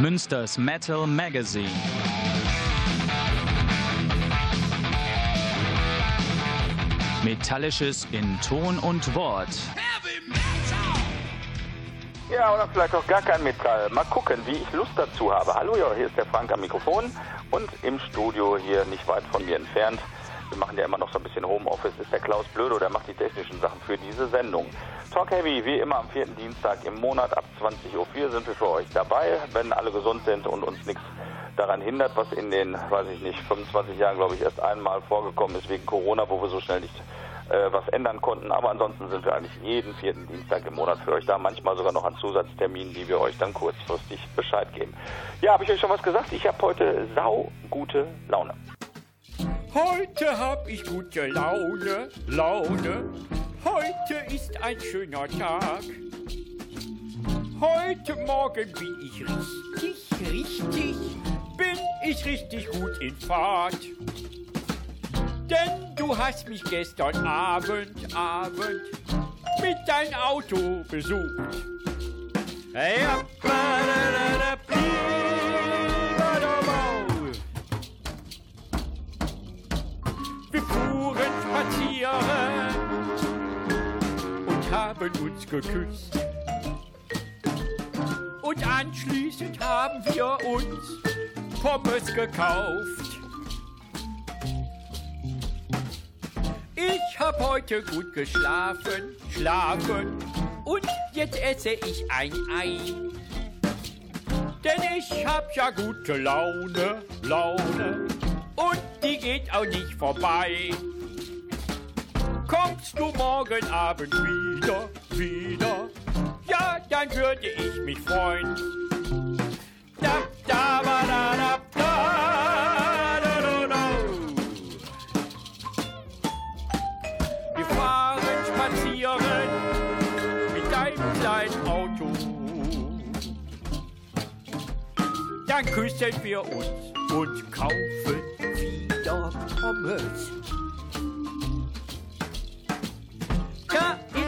Münsters Metal Magazine. Metallisches in Ton und Wort. Ja, oder vielleicht auch gar kein Metall. Mal gucken, wie ich Lust dazu habe. Hallo, ja, hier ist der Frank am Mikrofon und im Studio hier nicht weit von mir entfernt. Wir machen ja immer noch so ein bisschen Homeoffice. Ist der Klaus Blödo, der macht die technischen Sachen für diese Sendung. Talk Heavy, wie immer am vierten Dienstag im Monat ab 20.04 Uhr sind wir für euch dabei, wenn alle gesund sind und uns nichts daran hindert, was in den, weiß ich nicht, 25 Jahren, glaube ich, erst einmal vorgekommen ist wegen Corona, wo wir so schnell nicht äh, was ändern konnten. Aber ansonsten sind wir eigentlich jeden vierten Dienstag im Monat für euch da, manchmal sogar noch an Zusatzterminen, die wir euch dann kurzfristig Bescheid geben. Ja, habe ich euch schon was gesagt? Ich habe heute sau gute Laune. Heute hab ich gute Laune, Laune. Heute ist ein schöner Tag. Heute Morgen bin ich richtig, richtig, bin ich richtig gut in Fahrt. Denn du hast mich gestern Abend, Abend mit dein Auto besucht. Ja, spazieren und haben uns geküsst. Und anschließend haben wir uns Pommes gekauft. Ich hab heute gut geschlafen, schlafen und jetzt esse ich ein Ei. Denn ich hab ja gute Laune, Laune und die geht auch nicht vorbei. Kommst du morgen Abend wieder, wieder? Ja, dann würde ich mich freuen. Da, da, ba, da, da, da. Wir fahren spazieren mit deinem kleinen Auto. Dann küssen wir uns und kaufen wieder Pommes.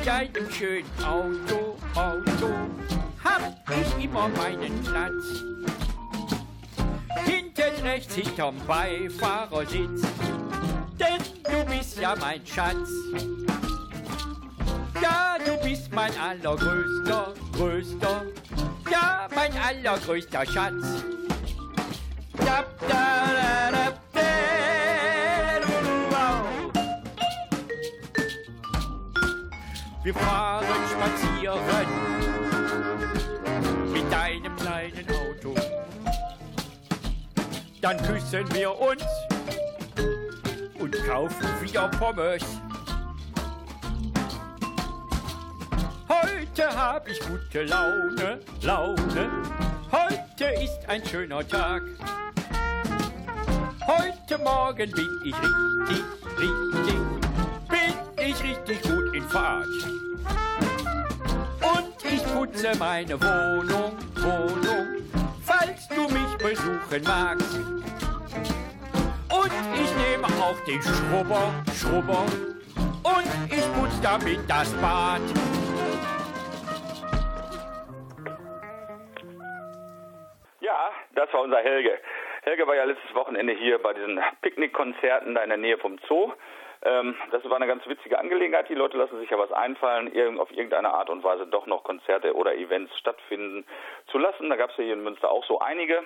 Deinem schönen Auto, Auto, hab ich immer meinen Platz. Hinten rechts hinterm Beifahrersitz, denn du bist ja mein Schatz. Ja, du bist mein allergrößter, größter, ja, mein allergrößter Schatz. Da, da, Wir fahren spazieren mit deinem kleinen Auto. Dann küssen wir uns und kaufen wieder Pommes. Heute hab ich gute Laune, Laune. Heute ist ein schöner Tag. Heute Morgen bin ich richtig, richtig, bin ich richtig gut Fahrt. Und ich putze meine Wohnung, Wohnung, falls du mich besuchen magst. Und ich nehme auch den Schrubber, Schrubber und ich putze damit das Bad. Ja, das war unser Helge. Helge war ja letztes Wochenende hier bei diesen Picknickkonzerten da in der Nähe vom Zoo. Ähm, das war eine ganz witzige Angelegenheit. Die Leute lassen sich ja was einfallen, irgend, auf irgendeine Art und Weise doch noch Konzerte oder Events stattfinden zu lassen. Da gab es ja hier in Münster auch so einige.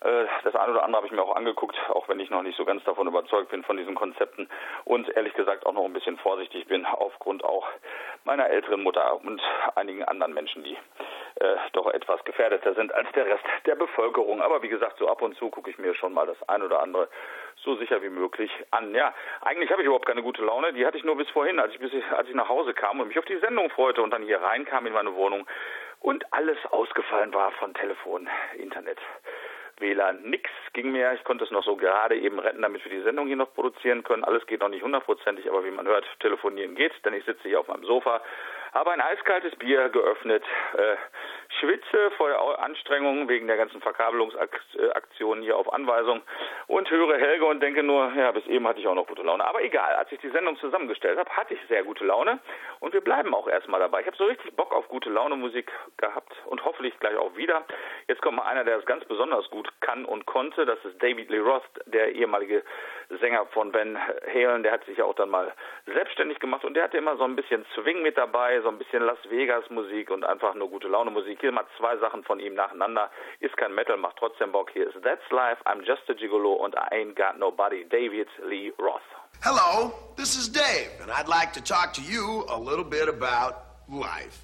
Äh, das eine oder andere habe ich mir auch angeguckt, auch wenn ich noch nicht so ganz davon überzeugt bin von diesen Konzepten und ehrlich gesagt auch noch ein bisschen vorsichtig bin aufgrund auch meiner älteren Mutter und einigen anderen Menschen, die äh, doch etwas gefährdeter sind als der Rest der Bevölkerung. Aber wie gesagt, so ab und zu gucke ich mir schon mal das ein oder andere so sicher wie möglich an. Ja, eigentlich habe ich überhaupt keine gute Laune. Die hatte ich nur bis vorhin, als ich, bis ich, als ich nach Hause kam und mich auf die Sendung freute und dann hier reinkam in meine Wohnung und alles ausgefallen war von Telefon, Internet. WLAN, nix ging mehr. Ich konnte es noch so gerade eben retten, damit wir die Sendung hier noch produzieren können. Alles geht noch nicht hundertprozentig, aber wie man hört, telefonieren geht, denn ich sitze hier auf meinem Sofa, habe ein eiskaltes Bier geöffnet, äh, schwitze vor der Anstrengung wegen der ganzen Verkabelungsaktionen hier auf Anweisung und höre Helge und denke nur, ja, bis eben hatte ich auch noch gute Laune. Aber egal, als ich die Sendung zusammengestellt habe, hatte ich sehr gute Laune und wir bleiben auch erstmal dabei. Ich habe so richtig Bock auf gute Laune Musik gehabt und hoffentlich gleich auch wieder. Jetzt kommt mal einer, der es ganz besonders gut kann und konnte. Das ist David Lee Roth, der ehemalige Sänger von Ben Halen. Der hat sich ja auch dann mal selbstständig gemacht und der hatte immer so ein bisschen Swing mit dabei, so ein bisschen Las Vegas Musik und einfach nur gute Laune Musik. Hier mal zwei Sachen von ihm nacheinander. Ist kein Metal, macht trotzdem Bock. Hier ist That's Life, I'm Just a Gigolo und I Ain't Got Nobody. David Lee Roth. Hello, this is Dave, and I'd like to talk to you a little bit about life.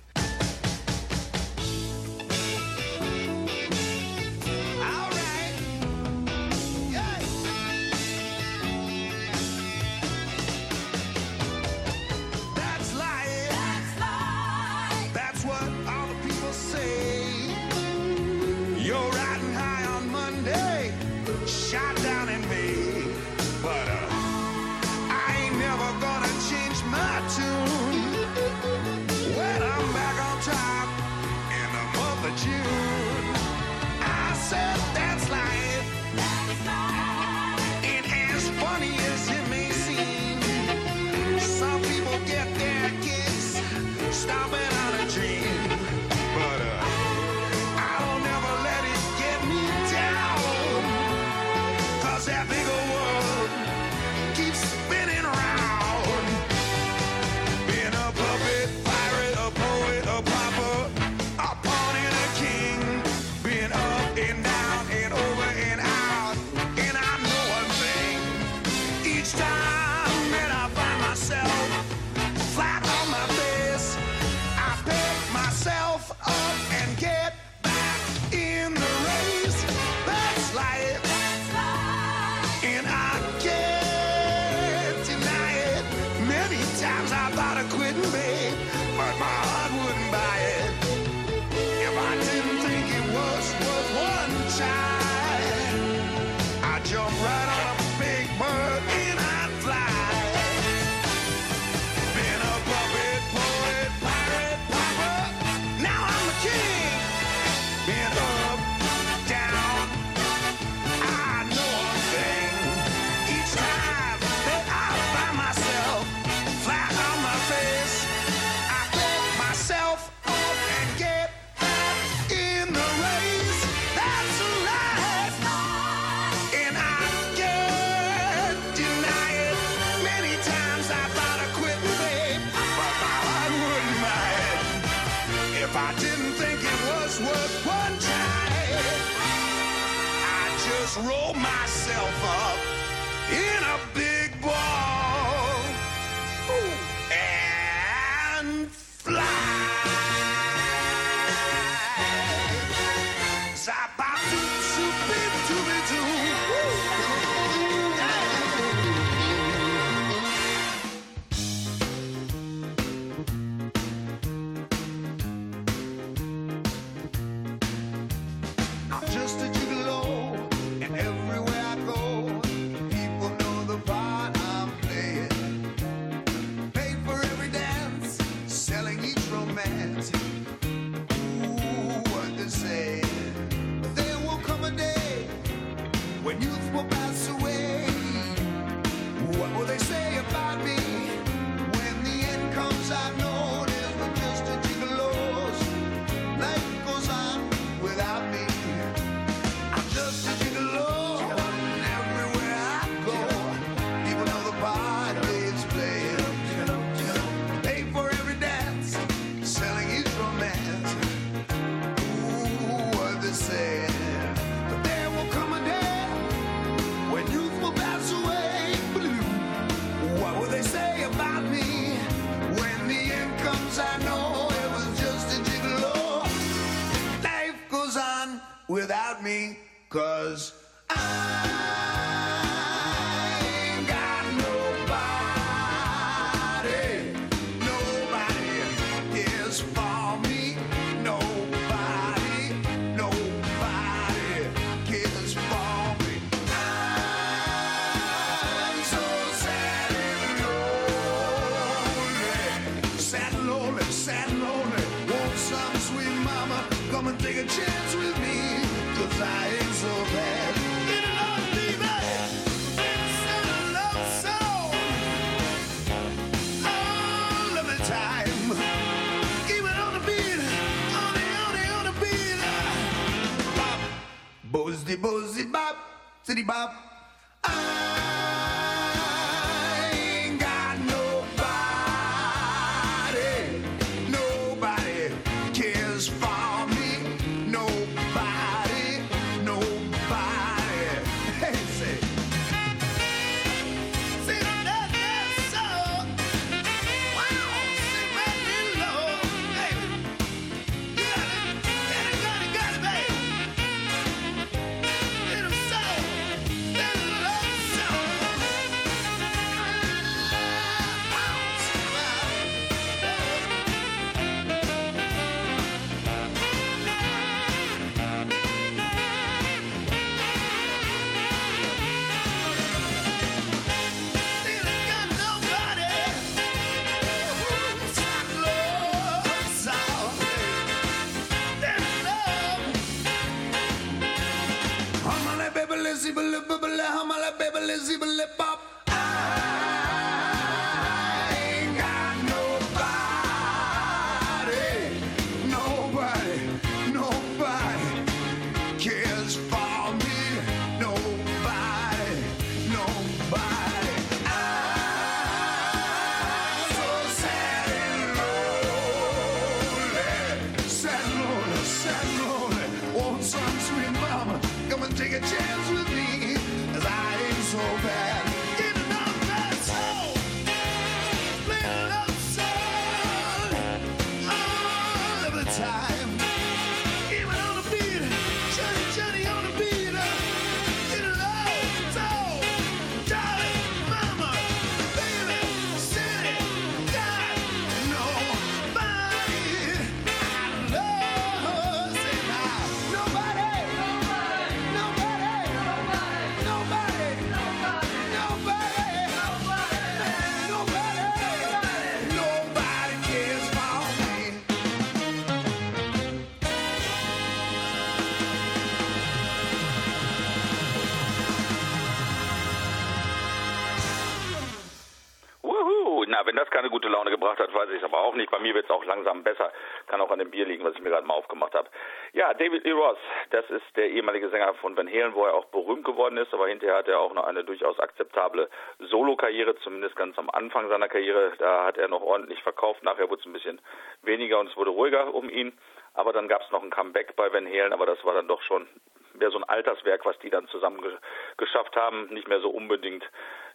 Langsam besser. Kann auch an dem Bier liegen, was ich mir gerade mal aufgemacht habe. Ja, David Lee Ross, das ist der ehemalige Sänger von Van Halen, wo er auch berühmt geworden ist, aber hinterher hat er auch noch eine durchaus akzeptable Solo-Karriere, zumindest ganz am Anfang seiner Karriere. Da hat er noch ordentlich verkauft. Nachher wurde es ein bisschen weniger und es wurde ruhiger um ihn. Aber dann gab es noch ein Comeback bei Van Halen, aber das war dann doch schon mehr so ein Alterswerk, was die dann zusammen ge geschafft haben, nicht mehr so unbedingt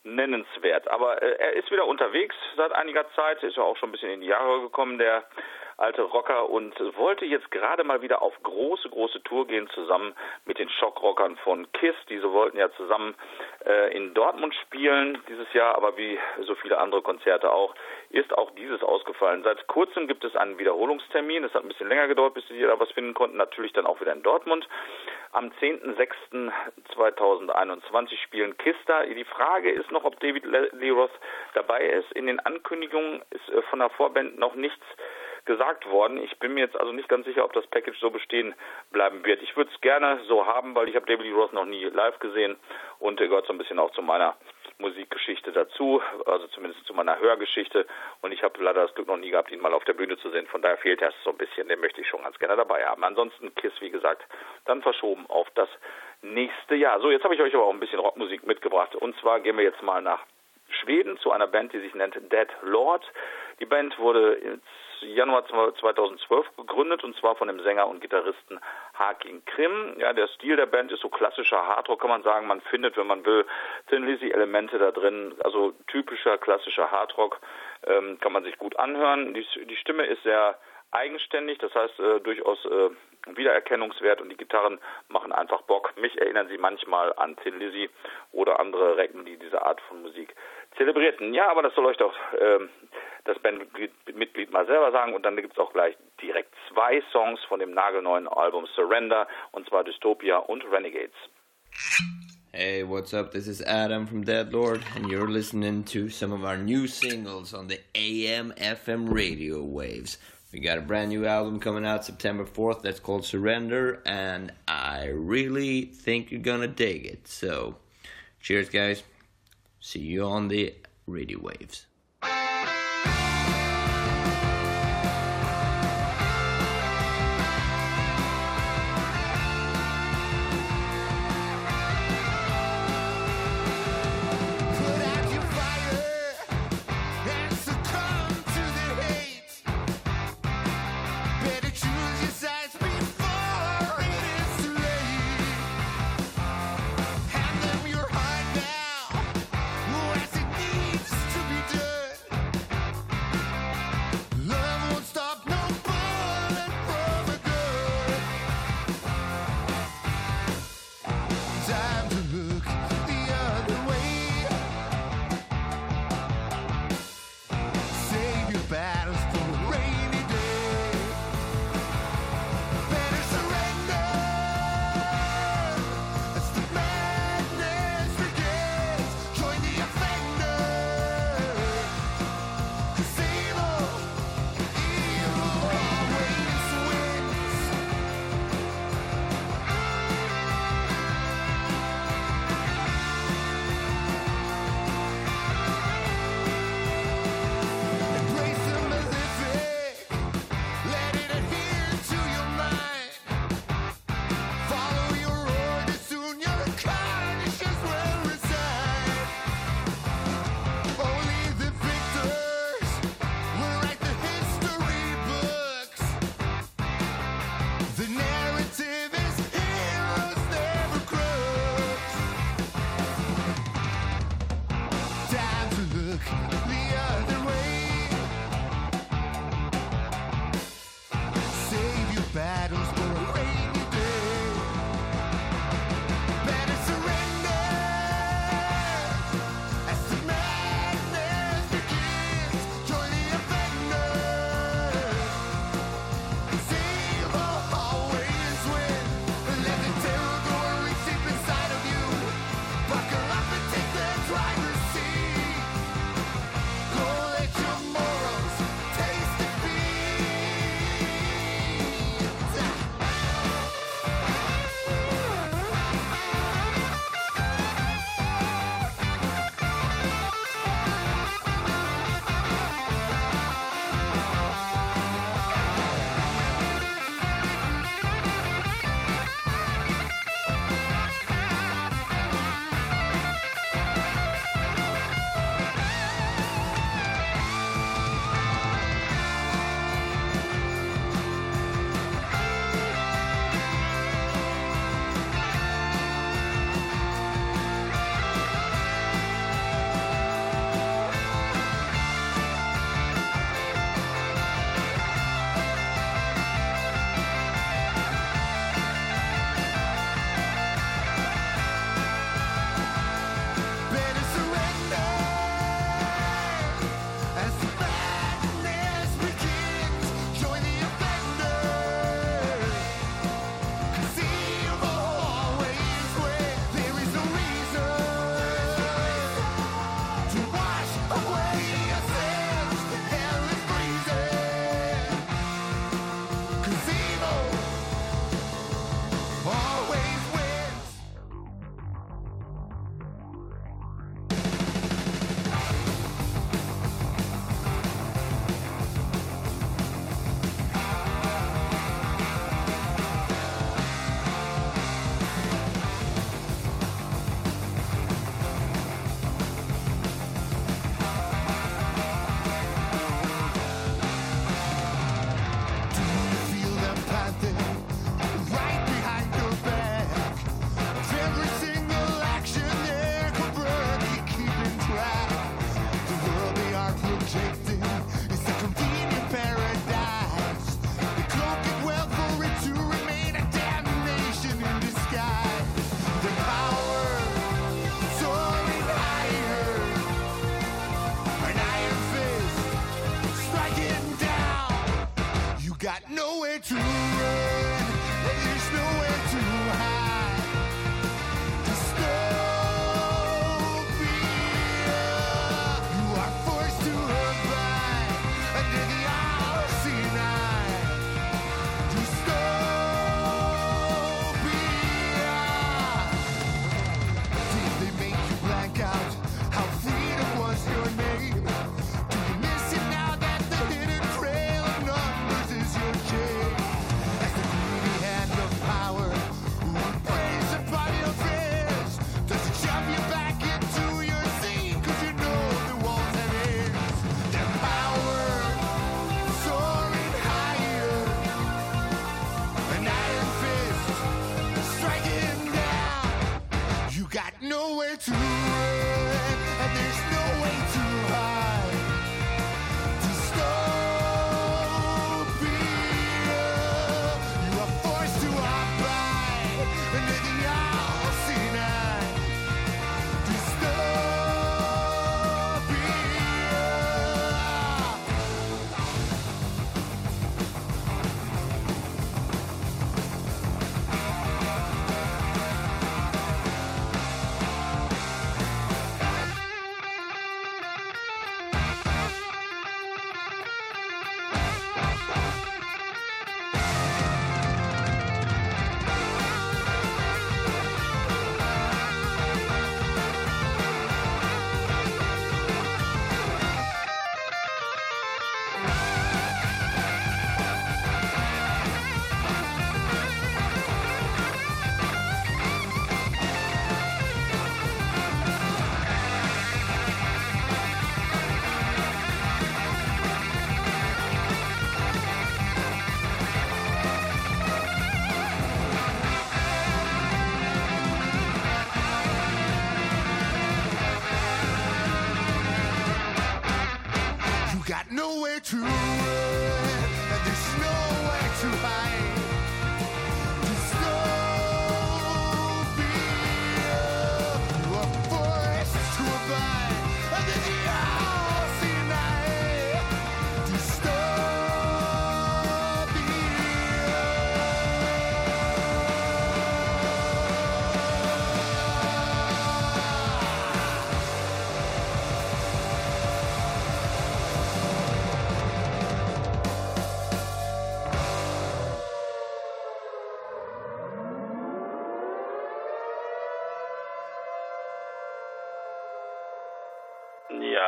nennenswert. Aber äh, er ist wieder unterwegs seit einiger Zeit, ist ja auch schon ein bisschen in die Jahre gekommen, der alte Rocker, und wollte jetzt gerade mal wieder auf große, große Tour gehen, zusammen mit den Schockrockern von KISS. Diese wollten ja zusammen äh, in Dortmund spielen dieses Jahr, aber wie so viele andere Konzerte auch, ist auch dieses ausgefallen. Seit kurzem gibt es einen Wiederholungstermin. Es hat ein bisschen länger gedauert, bis sie da was finden konnten. Natürlich dann auch wieder in Dortmund. Am 10.06.2021 spielen KISS da. Die Frage ist noch, ob David Lee Roth dabei ist. In den Ankündigungen ist äh, von der Vorband noch nichts gesagt worden. Ich bin mir jetzt also nicht ganz sicher, ob das Package so bestehen bleiben wird. Ich würde es gerne so haben, weil ich habe David Lee Roth noch nie live gesehen und er gehört so ein bisschen auch zu meiner Musikgeschichte dazu, also zumindest zu meiner Hörgeschichte. Und ich habe leider das Glück noch nie gehabt, ihn mal auf der Bühne zu sehen. Von daher fehlt das so ein bisschen. Den möchte ich schon ganz gerne dabei haben. Ansonsten Kiss, wie gesagt, dann verschoben auf das nächste Jahr. So, jetzt habe ich euch aber auch ein bisschen Rockmusik mitgebracht. Und zwar gehen wir jetzt mal nach Schweden zu einer Band, die sich nennt Dead Lord. Die Band wurde Januar 2012 gegründet und zwar von dem Sänger und Gitarristen Hakin Krim. Ja, der Stil der Band ist so klassischer Hardrock, kann man sagen. Man findet, wenn man will, Thin Lizzy Elemente da drin. Also typischer klassischer Hardrock ähm, kann man sich gut anhören. Die, die Stimme ist sehr eigenständig, das heißt äh, durchaus äh, Wiedererkennungswert und die Gitarren machen einfach Bock. Mich erinnern sie manchmal an Tin Lizzy oder andere Recken, die diese Art von Musik zelebrierten. Ja, aber das soll euch doch ähm, das Bandmitglied mal selber sagen und dann gibt es auch gleich direkt zwei Songs von dem nagelneuen Album Surrender und zwar Dystopia und Renegades. Hey, what's up? This is Adam from Dead Lord, and you're listening to some of our new singles on the AM FM radio waves. We got a brand new album coming out September 4th that's called Surrender, and I really think you're gonna dig it. So, cheers, guys. See you on the radio waves.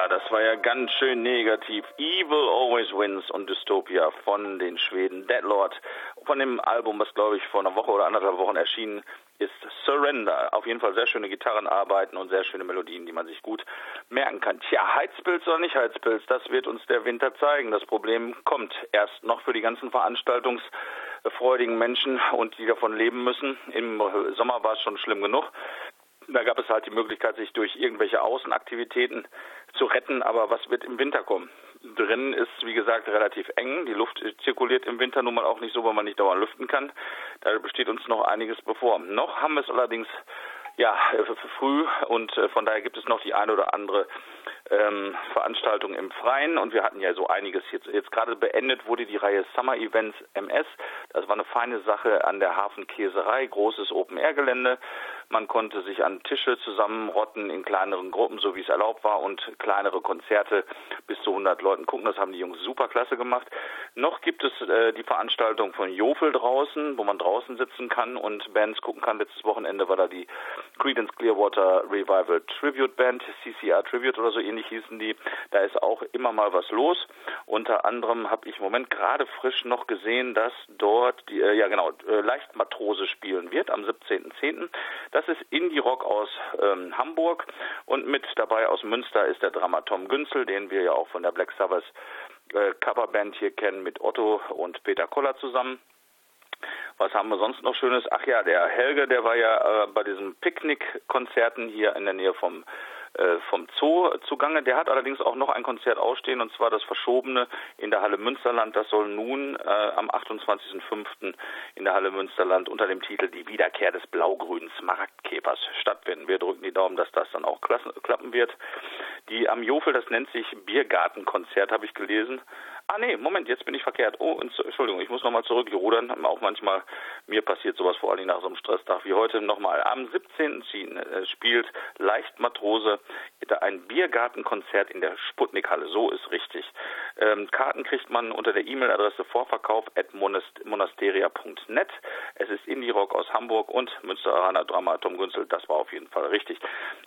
Das war ja ganz schön negativ. Evil Always Wins und Dystopia von den Schweden Deadlord. Von dem Album, was glaube ich vor einer Woche oder anderthalb Wochen erschienen ist, Surrender. Auf jeden Fall sehr schöne Gitarrenarbeiten und sehr schöne Melodien, die man sich gut merken kann. Tja, Heizpilz oder nicht Heizpilz, das wird uns der Winter zeigen. Das Problem kommt erst noch für die ganzen veranstaltungsfreudigen Menschen und die davon leben müssen. Im Sommer war es schon schlimm genug. Da gab es halt die Möglichkeit, sich durch irgendwelche Außenaktivitäten zu retten. Aber was wird im Winter kommen? Drinnen ist, wie gesagt, relativ eng. Die Luft zirkuliert im Winter nun mal auch nicht so, weil man nicht dauernd lüften kann. Da besteht uns noch einiges bevor. Noch haben wir es allerdings ja, früh und äh, von daher gibt es noch die eine oder andere ähm, Veranstaltung im Freien und wir hatten ja so einiges jetzt, jetzt gerade beendet wurde die Reihe Summer Events MS. Das war eine feine Sache an der Hafenkäserei, großes Open-Air-Gelände. Man konnte sich an Tische zusammenrotten in kleineren Gruppen, so wie es erlaubt war und kleinere Konzerte bis zu 100 Leuten gucken. Das haben die Jungs super klasse gemacht. Noch gibt es äh, die Veranstaltung von Jofel draußen, wo man draußen sitzen kann und Bands gucken kann. Letztes Wochenende war da die Creedence Clearwater Revival Tribute Band, CCR Tribute oder so ähnlich hießen die. Da ist auch immer mal was los. Unter anderem habe ich im Moment gerade frisch noch gesehen, dass dort die, äh, ja genau, äh, Leichtmatrose spielen wird am 17.10. Das ist Indie Rock aus ähm, Hamburg und mit dabei aus Münster ist der Drama Tom Günzel, den wir ja auch von der Black Sabbath äh, Coverband hier kennen mit Otto und Peter Koller zusammen. Was haben wir sonst noch Schönes? Ach ja, der Helge, der war ja äh, bei diesen Picknick-Konzerten hier in der Nähe vom vom Zoo zugange. Der hat allerdings auch noch ein Konzert ausstehen und zwar das verschobene in der Halle Münsterland. Das soll nun äh, am 28.05. in der Halle Münsterland unter dem Titel Die Wiederkehr des blau-grünen Smaragdkäfers stattfinden. Wir drücken die Daumen, dass das dann auch klappen wird. Die am Jofel, das nennt sich Biergartenkonzert, habe ich gelesen. Ah nee, Moment, jetzt bin ich verkehrt. Oh, Entschuldigung, ich muss nochmal zurückrudern. Auch manchmal, mir passiert sowas vor allem nach so einem Stresstag wie heute nochmal. Am 17. Äh, spielt Leicht Matrose ein Biergartenkonzert in der Sputnikhalle. So ist richtig. Ähm, Karten kriegt man unter der E-Mail-Adresse vorverkauf at monasteria.net. Es ist Indie-Rock aus Hamburg und Münsteraner Drama Tom Günzel. Das war auf jeden Fall richtig.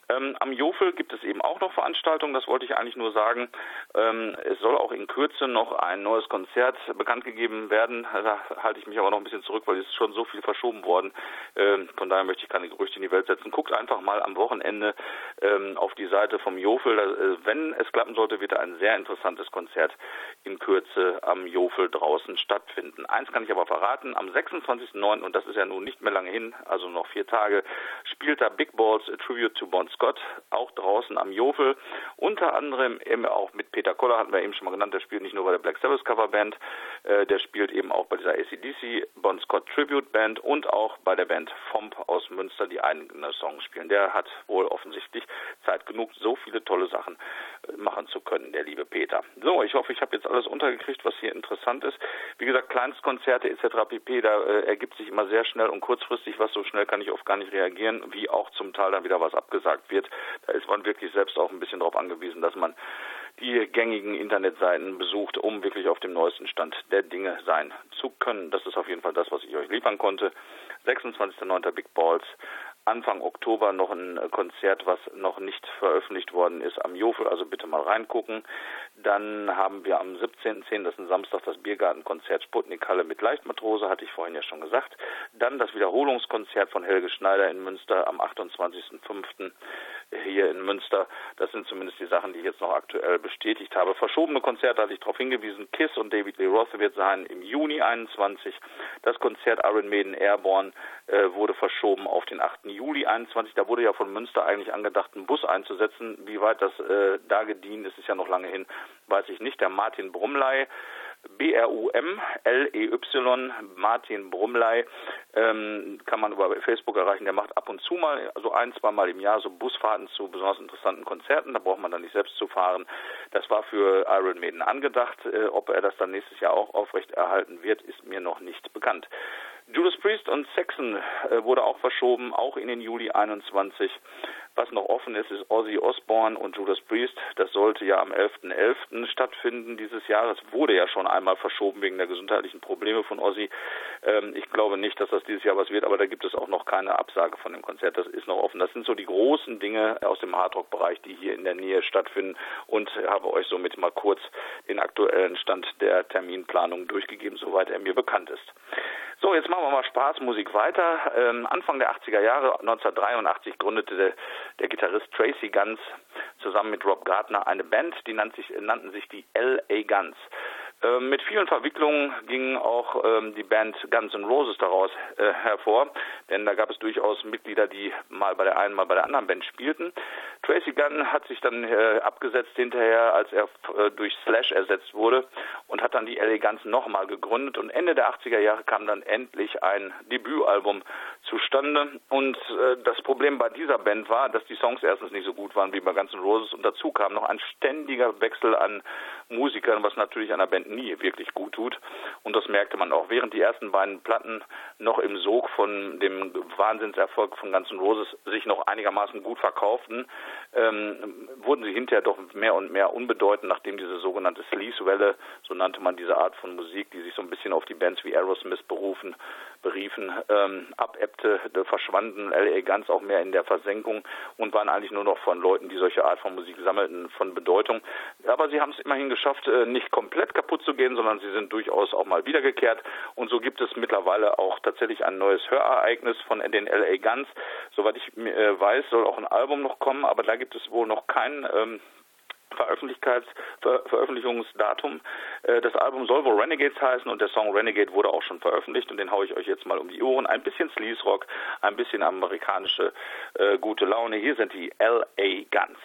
Ähm, am Jofel gibt es eben auch noch Veranstaltungen. Das wollte ich eigentlich nur sagen. Ähm, es soll auch in Kürze noch ein neues Konzert bekannt gegeben werden. Da halte ich mich aber noch ein bisschen zurück, weil es ist schon so viel verschoben worden. Ähm, von daher möchte ich keine Gerüchte in die Welt setzen. Guckt einfach mal am Wochenende ähm, auf die Seite vom Jofel. Äh, wenn es klappen sollte, wird da ein sehr interessantes Konzert in Kürze am Jofel draußen stattfinden. Eins kann ich aber verraten, am 26.09., und das ist ja nun nicht mehr lange hin, also noch vier Tage, spielt da Big Balls A Tribute to Bon Scott, auch draußen am Jofel. Unter anderem eben auch mit Peter Koller, hatten wir eben schon mal genannt, der spielt nicht nur bei der Black Sabbath Coverband, äh, der spielt eben auch bei dieser ACDC Bon Scott Tribute Band und auch bei der Band Fomp aus Münster, die eigene Songs spielen. Der hat wohl offensichtlich Zeit genug, so viele tolle Sachen äh, machen zu können, der liebe Peter. So, ich hoffe, ich habe jetzt alles untergekriegt, was hier interessant ist. Wie gesagt, Kleinstkonzerte etc. pp, da äh, ergibt sich immer sehr schnell und kurzfristig was, so schnell kann ich oft gar nicht reagieren, wie auch zum Teil dann wieder was abgesagt wird. Da ist man wirklich selbst auch ein bisschen darauf angewiesen, dass man die gängigen Internetseiten besucht, um wirklich auf dem neuesten Stand der Dinge sein zu können. Das ist auf jeden Fall das, was ich euch liefern konnte. 26.09. Big Balls. Anfang Oktober noch ein Konzert, was noch nicht veröffentlicht worden ist am Jofel, also bitte mal reingucken. Dann haben wir am 17.10., das ist ein Samstag, das Biergartenkonzert Sputnik Halle mit Leichtmatrose, hatte ich vorhin ja schon gesagt. Dann das Wiederholungskonzert von Helge Schneider in Münster am 28.05 hier in Münster. Das sind zumindest die Sachen, die ich jetzt noch aktuell bestätigt habe. Verschobene Konzerte hatte ich darauf hingewiesen. Kiss und David Lee Roth wird sein im Juni 21. Das Konzert Iron Maiden Airborne äh, wurde verschoben auf den 8. Juli 21. Da wurde ja von Münster eigentlich angedacht, einen Bus einzusetzen. Wie weit das äh, da gedient ist, ist ja noch lange hin, weiß ich nicht. Der Martin Brumley B-R-U-M-L-E-Y, Martin Brumley, ähm, kann man über Facebook erreichen. Der macht ab und zu mal, also ein, zwei Mal im Jahr, so Busfahrten zu besonders interessanten Konzerten. Da braucht man dann nicht selbst zu fahren. Das war für Iron Maiden angedacht. Äh, ob er das dann nächstes Jahr auch aufrechterhalten wird, ist mir noch nicht bekannt. Judas Priest und Saxon äh, wurde auch verschoben, auch in den Juli 21. Was noch offen ist, ist Ozzy Osbourne und Judas Priest. Das sollte ja am 11.11. .11. stattfinden dieses Jahres. Wurde ja schon einmal verschoben wegen der gesundheitlichen Probleme von Ozzy. Ähm, ich glaube nicht, dass das dieses Jahr was wird, aber da gibt es auch noch keine Absage von dem Konzert. Das ist noch offen. Das sind so die großen Dinge aus dem Hardrock-Bereich, die hier in der Nähe stattfinden und habe euch somit mal kurz den aktuellen Stand der Terminplanung durchgegeben, soweit er mir bekannt ist. So, jetzt machen wir mal Spaßmusik weiter. Ähm, Anfang der 80er Jahre, 1983, gründete der, der Gitarrist Tracy Guns zusammen mit Rob Gardner eine Band, die nannt sich, nannten sich die L.A. Guns. Ähm, mit vielen Verwicklungen ging auch ähm, die Band Guns N' Roses daraus äh, hervor, denn da gab es durchaus Mitglieder, die mal bei der einen, mal bei der anderen Band spielten. Tracy Gunn hat sich dann äh, abgesetzt hinterher, als er äh, durch Slash ersetzt wurde und hat dann die Eleganz nochmal gegründet. Und Ende der 80er Jahre kam dann endlich ein Debütalbum zustande. Und äh, das Problem bei dieser Band war, dass die Songs erstens nicht so gut waren wie bei Guns N' Roses. Und dazu kam noch ein ständiger Wechsel an Musikern, was natürlich einer Band nie wirklich gut tut. Und das merkte man auch. Während die ersten beiden Platten noch im Sog von dem Wahnsinnserfolg von Guns N' Roses sich noch einigermaßen gut verkauften, ähm, wurden sie hinterher doch mehr und mehr unbedeutend, nachdem diese sogenannte Sleaze-Welle, so nannte man diese Art von Musik, die sich so ein bisschen auf die Bands wie Aerosmith berufen, beriefen, ähm, abebbte, verschwanden LA Guns auch mehr in der Versenkung und waren eigentlich nur noch von Leuten, die solche Art von Musik sammelten, von Bedeutung. Aber sie haben es immerhin geschafft, äh, nicht komplett kaputt zu gehen, sondern sie sind durchaus auch mal wiedergekehrt. Und so gibt es mittlerweile auch tatsächlich ein neues Hörereignis von den LA Guns. Soweit ich äh, weiß, soll auch ein Album noch kommen, aber da gibt es wohl noch kein ähm, Ver Veröffentlichungsdatum. Äh, das Album soll wohl Renegades heißen und der Song Renegade wurde auch schon veröffentlicht und den haue ich euch jetzt mal um die Ohren. Ein bisschen Sleaze Rock, ein bisschen amerikanische äh, gute Laune. Hier sind die LA Guns.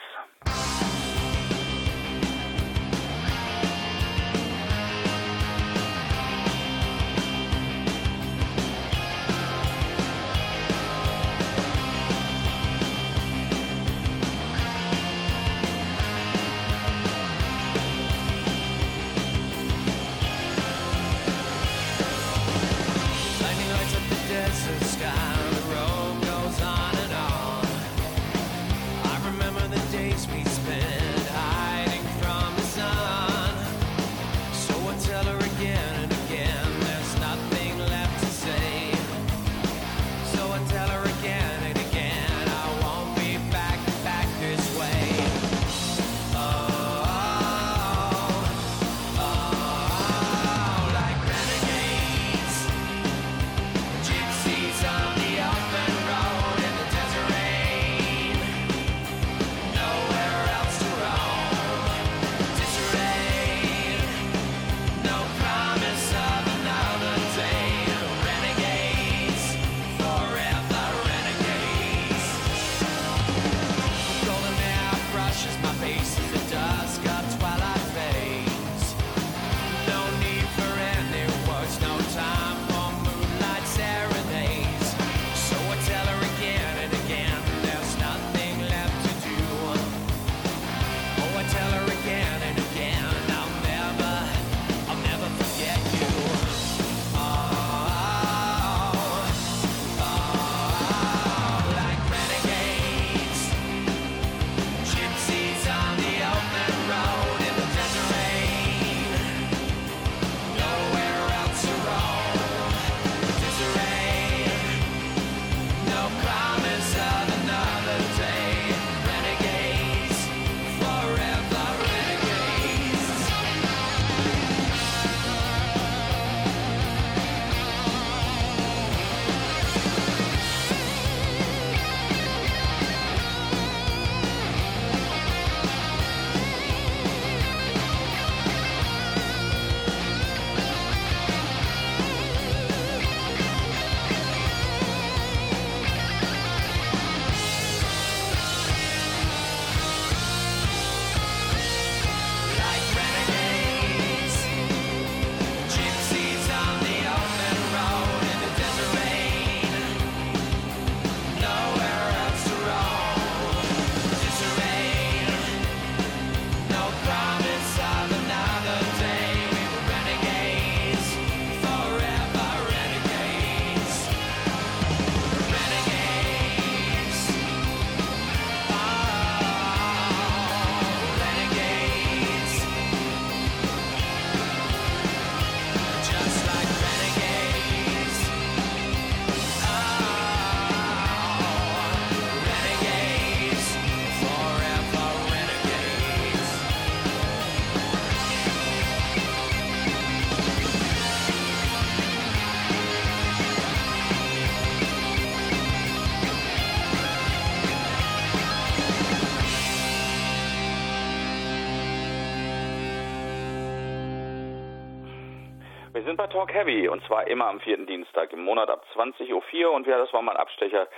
Talk Heavy und zwar immer am vierten Dienstag im Monat ab 20.04 Uhr und ja, das war mal ein Abstecher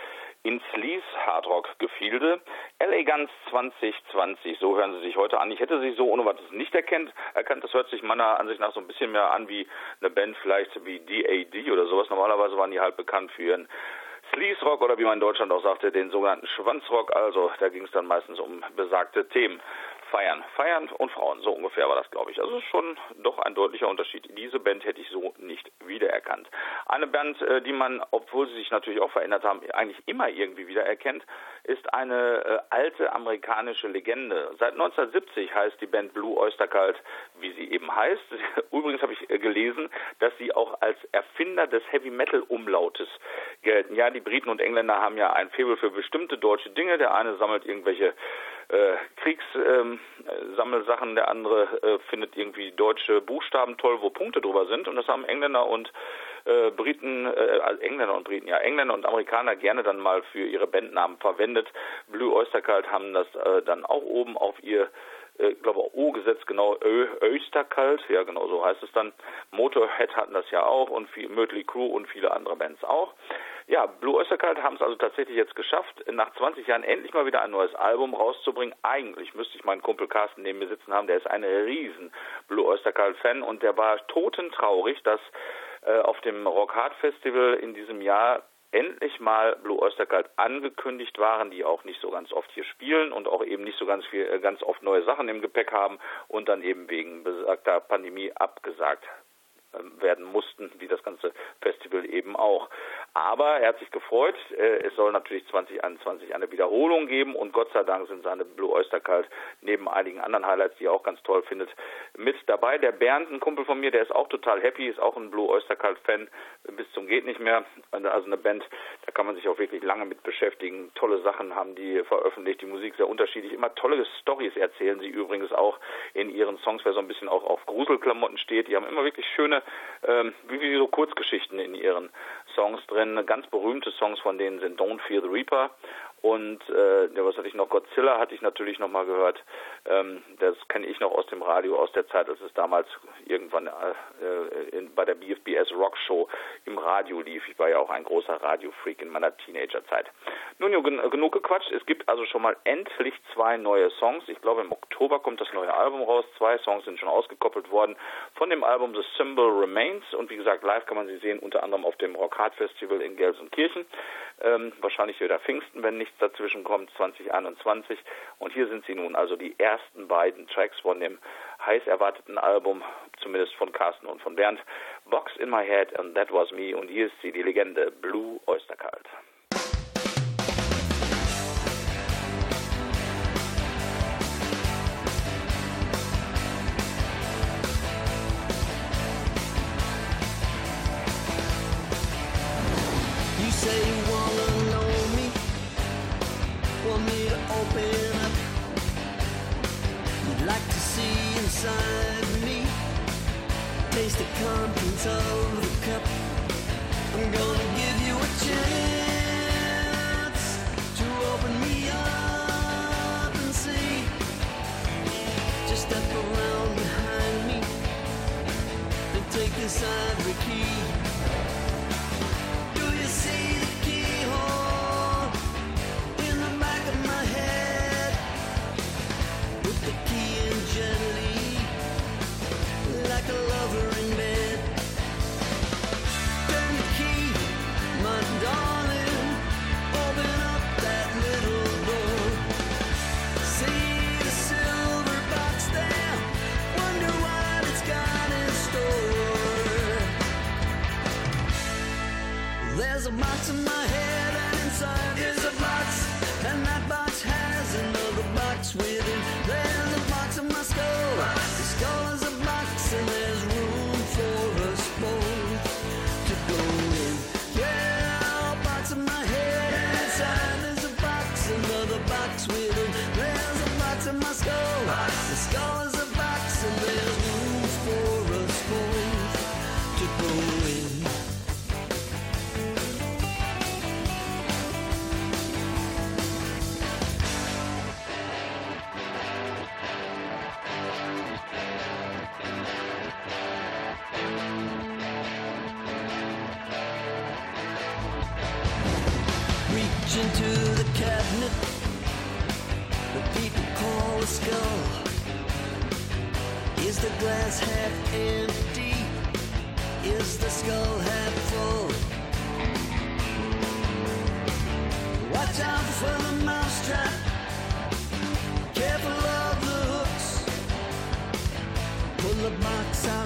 ins Lees Hardrock Gefilde. LA Guns 2020, so hören sie sich heute an. Ich hätte sie so ohne was nicht erkennt, erkannt. Das hört sich meiner Ansicht nach so ein bisschen mehr an wie eine Band vielleicht wie DAD oder sowas. Normalerweise waren die halt bekannt für ihren Sleaze Rock oder wie man in Deutschland auch sagte, den sogenannten Schwanzrock. Also da ging es dann meistens um besagte Themen. Feiern. Feiern und Frauen, so ungefähr war das, glaube ich. Also schon doch ein deutlicher Unterschied. Diese Band hätte ich so nicht wiedererkannt. Eine Band, äh, die man, obwohl sie sich natürlich auch verändert haben, eigentlich immer irgendwie wiedererkennt, ist eine äh, alte amerikanische Legende. Seit 1970 heißt die Band Blue Oyster Cult, wie sie eben heißt. Übrigens habe ich äh, gelesen, dass sie auch als Erfinder des Heavy Metal Umlautes gelten. Ja, die Briten und Engländer haben ja ein Faible für bestimmte deutsche Dinge. Der eine sammelt irgendwelche äh, Kriegssammelsachen, ähm, der andere äh, findet irgendwie deutsche Buchstaben toll, wo Punkte drüber sind. Und das haben Engländer und äh, Briten, äh, also Engländer und Briten, ja, Engländer und Amerikaner gerne dann mal für ihre Bandnamen verwendet. Blue Oyster Cult haben das äh, dann auch oben auf ihr äh, glaube O gesetzt, genau, Ö, Österkalt, ja genau so heißt es dann. Motorhead hatten das ja auch und viel, Mötley Crew und viele andere Bands auch. Ja, Blue Oyster Cult haben es also tatsächlich jetzt geschafft, nach 20 Jahren endlich mal wieder ein neues Album rauszubringen. Eigentlich müsste ich meinen Kumpel Carsten neben mir sitzen haben, der ist ein riesen Blue Oyster Cult Fan und der war totentraurig, dass äh, auf dem Rock Hard Festival in diesem Jahr endlich mal Blue Oyster Cult angekündigt waren, die auch nicht so ganz oft hier spielen und auch eben nicht so ganz viel, äh, ganz oft neue Sachen im Gepäck haben und dann eben wegen besagter Pandemie abgesagt werden mussten, wie das ganze Festival eben auch. Aber er hat sich gefreut. Äh, es soll natürlich 2021 eine Wiederholung geben und Gott sei Dank sind seine Blue Oyster Cult neben einigen anderen Highlights, die er auch ganz toll findet, mit dabei. Der Bernd, ein Kumpel von mir, der ist auch total happy, ist auch ein Blue Oyster Cult Fan bis zum geht nicht mehr. Also eine Band, da kann man sich auch wirklich lange mit beschäftigen. Tolle Sachen haben die veröffentlicht, die Musik sehr unterschiedlich. Immer tolle Stories erzählen sie übrigens auch in ihren Songs, wer so ein bisschen auch auf Gruselklamotten steht. Die haben immer wirklich schöne, ähm, wie so Kurzgeschichten in ihren Songs drin. Ganz berühmte Songs von denen sind Don't Fear the Reaper und äh, ja, was hatte ich noch? Godzilla hatte ich natürlich noch mal gehört. Ähm, das kenne ich noch aus dem Radio, aus der Zeit, als es damals irgendwann äh, in, bei der BFBS Rock Show im Radio lief. Ich war ja auch ein großer Radiofreak in meiner Teenagerzeit. Nun, gen genug gequatscht. Es gibt also schon mal endlich zwei neue Songs. Ich glaube, im Oktober kommt das neue Album raus. Zwei Songs sind schon ausgekoppelt worden von dem Album The Symbol Remains. Und wie gesagt, live kann man sie sehen, unter anderem auf dem Rock Hard Festival in Gelsenkirchen. Ähm, wahrscheinlich wieder Pfingsten, wenn nichts dazwischen kommt, 2021. Und hier sind sie nun, also die ersten beiden Tracks von dem heiß erwarteten Album, zumindest von Carsten und von Bernd. Box in My Head and That Was Me. Und hier ist sie, die Legende Blue Oyster see inside me. Taste the contents of the cup. I'm gonna give Pull the box out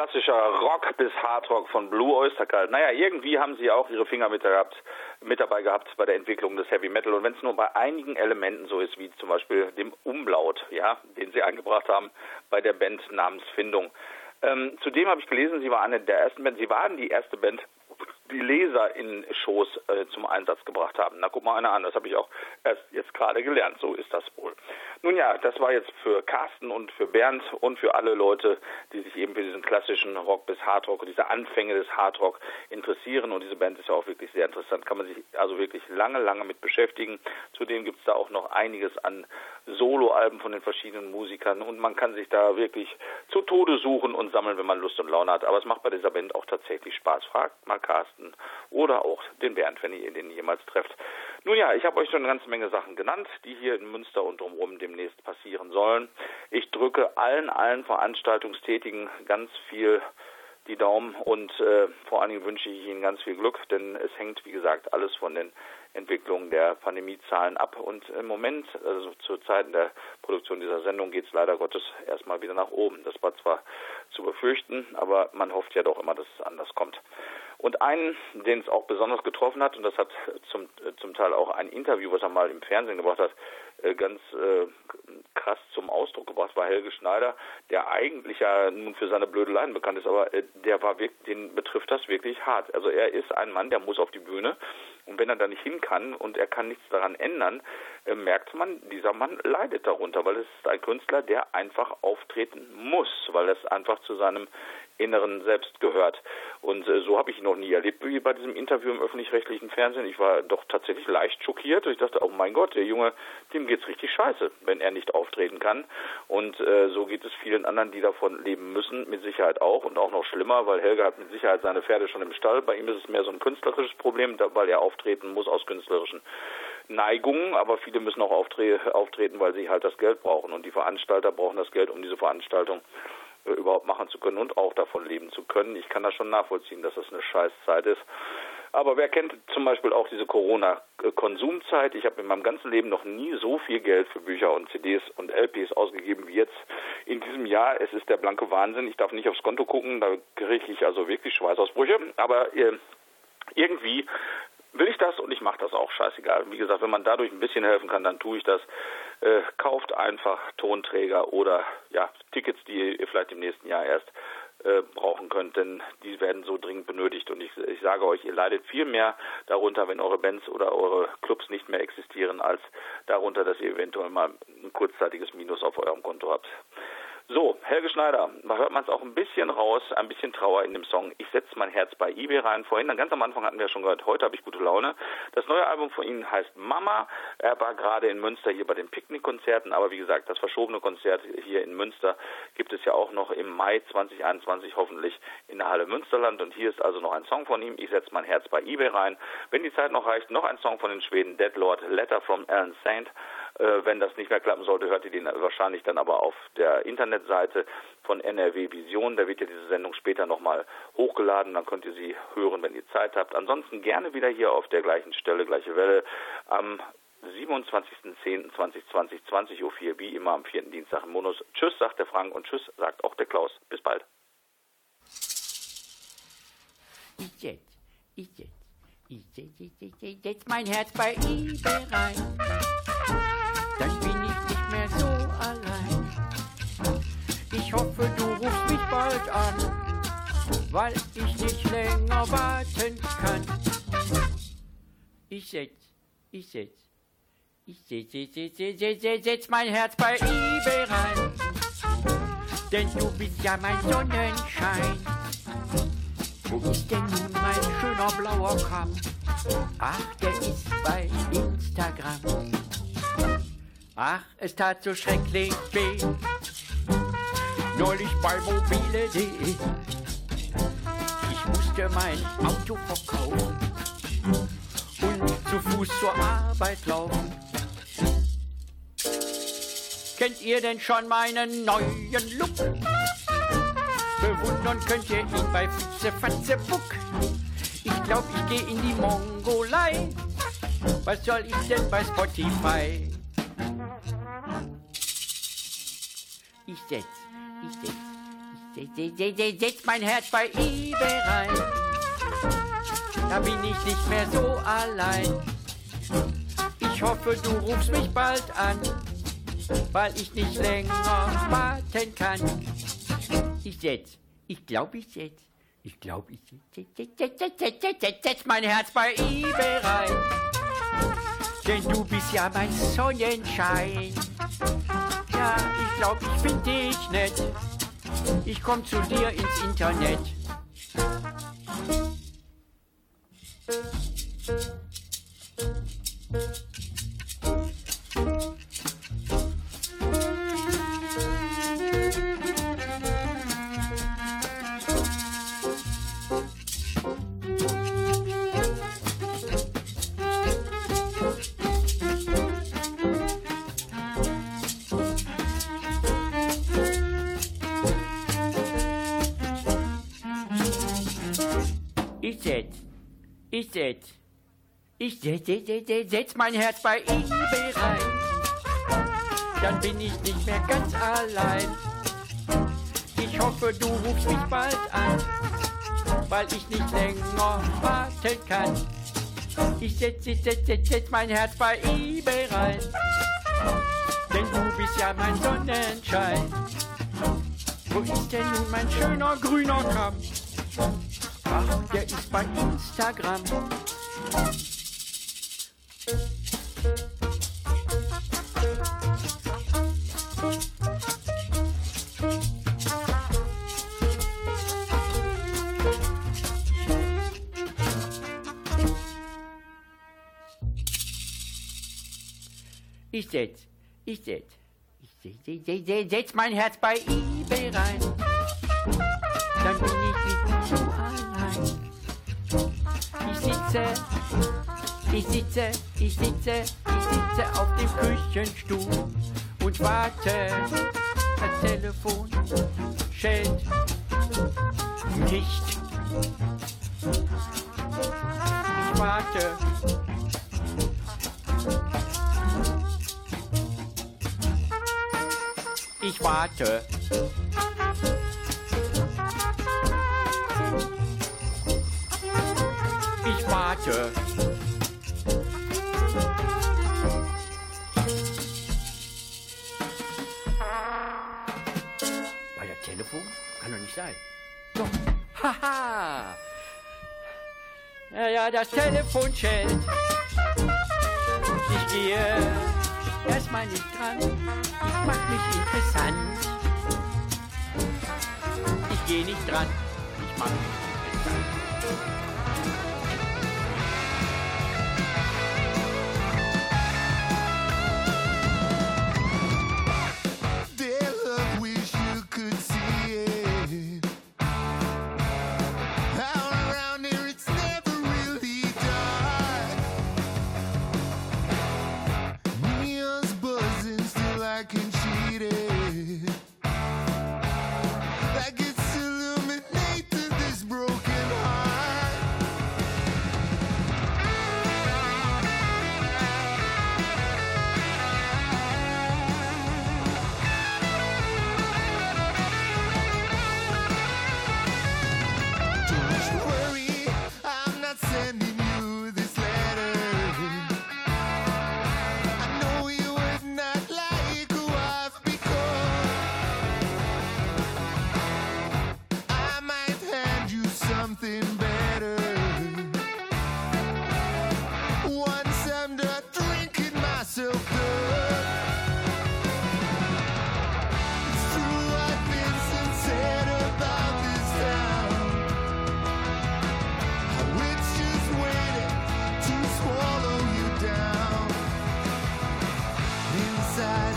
klassischer Rock bis Hardrock von Blue Oyster Cult. Naja, irgendwie haben sie auch ihre Finger mit, gehabt, mit dabei gehabt bei der Entwicklung des Heavy Metal. Und wenn es nur bei einigen Elementen so ist, wie zum Beispiel dem Umlaut, ja, den sie eingebracht haben bei der Band namens Findung. Ähm, zudem habe ich gelesen, sie war eine der ersten Band, sie waren die erste Band, die Laser in Shows äh, zum Einsatz gebracht haben. Na, guck mal einer an, das habe ich auch erst jetzt gerade gelernt, so ist das wohl. Nun ja, das war jetzt für Carsten und für Bernd und für alle Leute, die sich eben für diesen klassischen Rock bis Hardrock, diese Anfänge des Hardrock interessieren. Und diese Band ist ja auch wirklich sehr interessant, kann man sich also wirklich lange, lange mit beschäftigen. Zudem gibt es da auch noch einiges an Soloalben von den verschiedenen Musikern und man kann sich da wirklich zu Tode suchen und sammeln, wenn man Lust und Laune hat. Aber es macht bei dieser Band auch tatsächlich Spaß. Fragt mal Carsten oder auch den Bernd, wenn ihr den jemals trefft. Nun ja, ich habe euch schon eine ganze Menge Sachen genannt, die hier in Münster und drumherum demnächst passieren sollen. Ich drücke allen, allen Veranstaltungstätigen ganz viel die Daumen und äh, vor allen Dingen wünsche ich Ihnen ganz viel Glück, denn es hängt, wie gesagt, alles von den Entwicklungen der Pandemiezahlen ab. Und im Moment, also zu Zeiten der Produktion dieser Sendung, geht es leider Gottes erstmal wieder nach oben. Das war zwar zu befürchten, aber man hofft ja doch immer, dass es anders kommt. Und einen, den es auch besonders getroffen hat, und das hat zum, zum Teil auch ein Interview, was er mal im Fernsehen gebracht hat, äh, ganz äh, krass zum Ausdruck gebracht, war Helge Schneider, der eigentlich ja nun für seine Blödeleien bekannt ist, aber äh, der war wirklich, den betrifft das wirklich hart. Also er ist ein Mann, der muss auf die Bühne und wenn er da nicht hin kann und er kann nichts daran ändern, äh, merkt man, dieser Mann leidet darunter, weil es ist ein Künstler, der einfach auftreten muss, weil es einfach zu seinem inneren Selbst gehört. Und äh, so habe ich ihn noch nie erlebt wie bei diesem Interview im öffentlich-rechtlichen Fernsehen. Ich war doch tatsächlich leicht schockiert. Ich dachte, oh mein Gott, der Junge, dem geht's richtig scheiße, wenn er nicht auftreten kann. Und äh, so geht es vielen anderen, die davon leben müssen, mit Sicherheit auch und auch noch schlimmer, weil Helga hat mit Sicherheit seine Pferde schon im Stall. Bei ihm ist es mehr so ein künstlerisches Problem, weil er auftreten muss aus künstlerischen Neigungen, aber viele müssen auch auftre auftreten, weil sie halt das Geld brauchen und die Veranstalter brauchen das Geld, um diese Veranstaltung äh, überhaupt machen zu können und auch davon leben zu können. Ich kann das schon nachvollziehen, dass das eine Scheißzeit ist. Aber wer kennt zum Beispiel auch diese Corona-Konsumzeit? Ich habe in meinem ganzen Leben noch nie so viel Geld für Bücher und CDs und LPs ausgegeben wie jetzt in diesem Jahr. Es ist der blanke Wahnsinn. Ich darf nicht aufs Konto gucken, da kriege ich also wirklich Schweißausbrüche. Aber äh, irgendwie will ich das und ich mache das auch, scheißegal. Wie gesagt, wenn man dadurch ein bisschen helfen kann, dann tue ich das. Äh, kauft einfach Tonträger oder ja, Tickets, die ihr vielleicht im nächsten Jahr erst äh, brauchen könnt, denn die werden so dringend benötigt. Und ich, ich sage euch, ihr leidet viel mehr darunter, wenn eure Bands oder eure Clubs nicht mehr existieren, als darunter, dass ihr eventuell mal ein kurzzeitiges Minus auf eurem Konto habt. So, Helge Schneider, da hört man es auch ein bisschen raus, ein bisschen Trauer in dem Song. Ich setze mein Herz bei eBay rein. Vorhin, dann ganz am Anfang hatten wir schon gehört, heute habe ich gute Laune. Das neue Album von Ihnen heißt Mama. Er war gerade in Münster hier bei den Picknickkonzerten, aber wie gesagt, das verschobene Konzert hier in Münster gibt es ja auch noch im Mai 2021 hoffentlich in der Halle Münsterland. Und hier ist also noch ein Song von ihm. Ich setze mein Herz bei eBay rein. Wenn die Zeit noch reicht, noch ein Song von den Schweden, Dead Lord, Letter from Alan Saint. Äh, wenn das nicht mehr klappen sollte, hört ihr den wahrscheinlich dann aber auf der Internetseite von NRW Vision. Da wird ja diese Sendung später nochmal hochgeladen. Dann könnt ihr sie hören, wenn ihr Zeit habt. Ansonsten gerne wieder hier auf der gleichen Stelle, gleiche Welle am 27.10.2020, 20 Uhr 4, wie immer am vierten Dienstag im Monus. Tschüss, sagt der Frank und tschüss, sagt auch der Klaus. Bis bald. Ich jetzt, ich jetzt, ich setz, ich ich setz mein Herz bei eBay rein. Ich hoffe, du rufst mich bald an, weil ich nicht länger warten kann. Ich setz, ich setz, ich setz, setz, setz, setz, setz, setz, setz mein Herz bei eBay rein. Denn du bist ja mein Sonnenschein. Wo ist denn nun mein schöner blauer Kamm? Ach, der ist bei Instagram. Ach, es tat so schrecklich weh. Neulich bei mobile.de. Ich musste mein Auto verkaufen und zu Fuß zur Arbeit laufen. Kennt ihr denn schon meinen neuen Look? Bewundern könnt ihr ihn bei Fitze. Ich glaub, ich geh in die Mongolei. Was soll ich denn bei Spotify? Ich setz, ich setz, ich se- se- se- setz mein Herz bei eBay rein. Da bin ich nicht mehr so allein. Ich hoffe, du rufst mich bald an, weil ich nicht länger warten kann. Ich setz, ich glaub, ich setz, ich glaub, ich setz, setz, setz, setz, setz, setz, setz, setz mein Herz bei eBay rein. Denn du bist ja mein Sonnenschein. Ja, ich glaub, ich find dich nett. Ich komm zu dir ins Internet. Ich ich setz, ich setz, setz, setz, setz, mein Herz bei eBay rein. Dann bin ich nicht mehr ganz allein. Ich hoffe, du rufst mich bald an, weil ich nicht länger warten kann. Ich setz, setz, setz, setz, setz mein Herz bei eBay rein. Denn du bist ja mein Sonnenschein. Wo ist denn nun mein schöner grüner Kamm? Ach, der ist bei Instagram. Ich setz, ich setz, ich setz, setz, setz, setz, mein Herz bei eBay rein. Sitze, ich sitze, ich sitze, ich sitze auf dem Küchenstuhl und warte. Das Telefon schellt nicht. Ich warte. Ich warte. Warte. Bei der Telefon? Kann doch nicht sein. Doch. Haha. Ja, ja, das Telefon schellt. Ich gehe erstmal nicht dran. Ich mach mich interessant. Ich gehe nicht dran. Ich mach mich interessant. side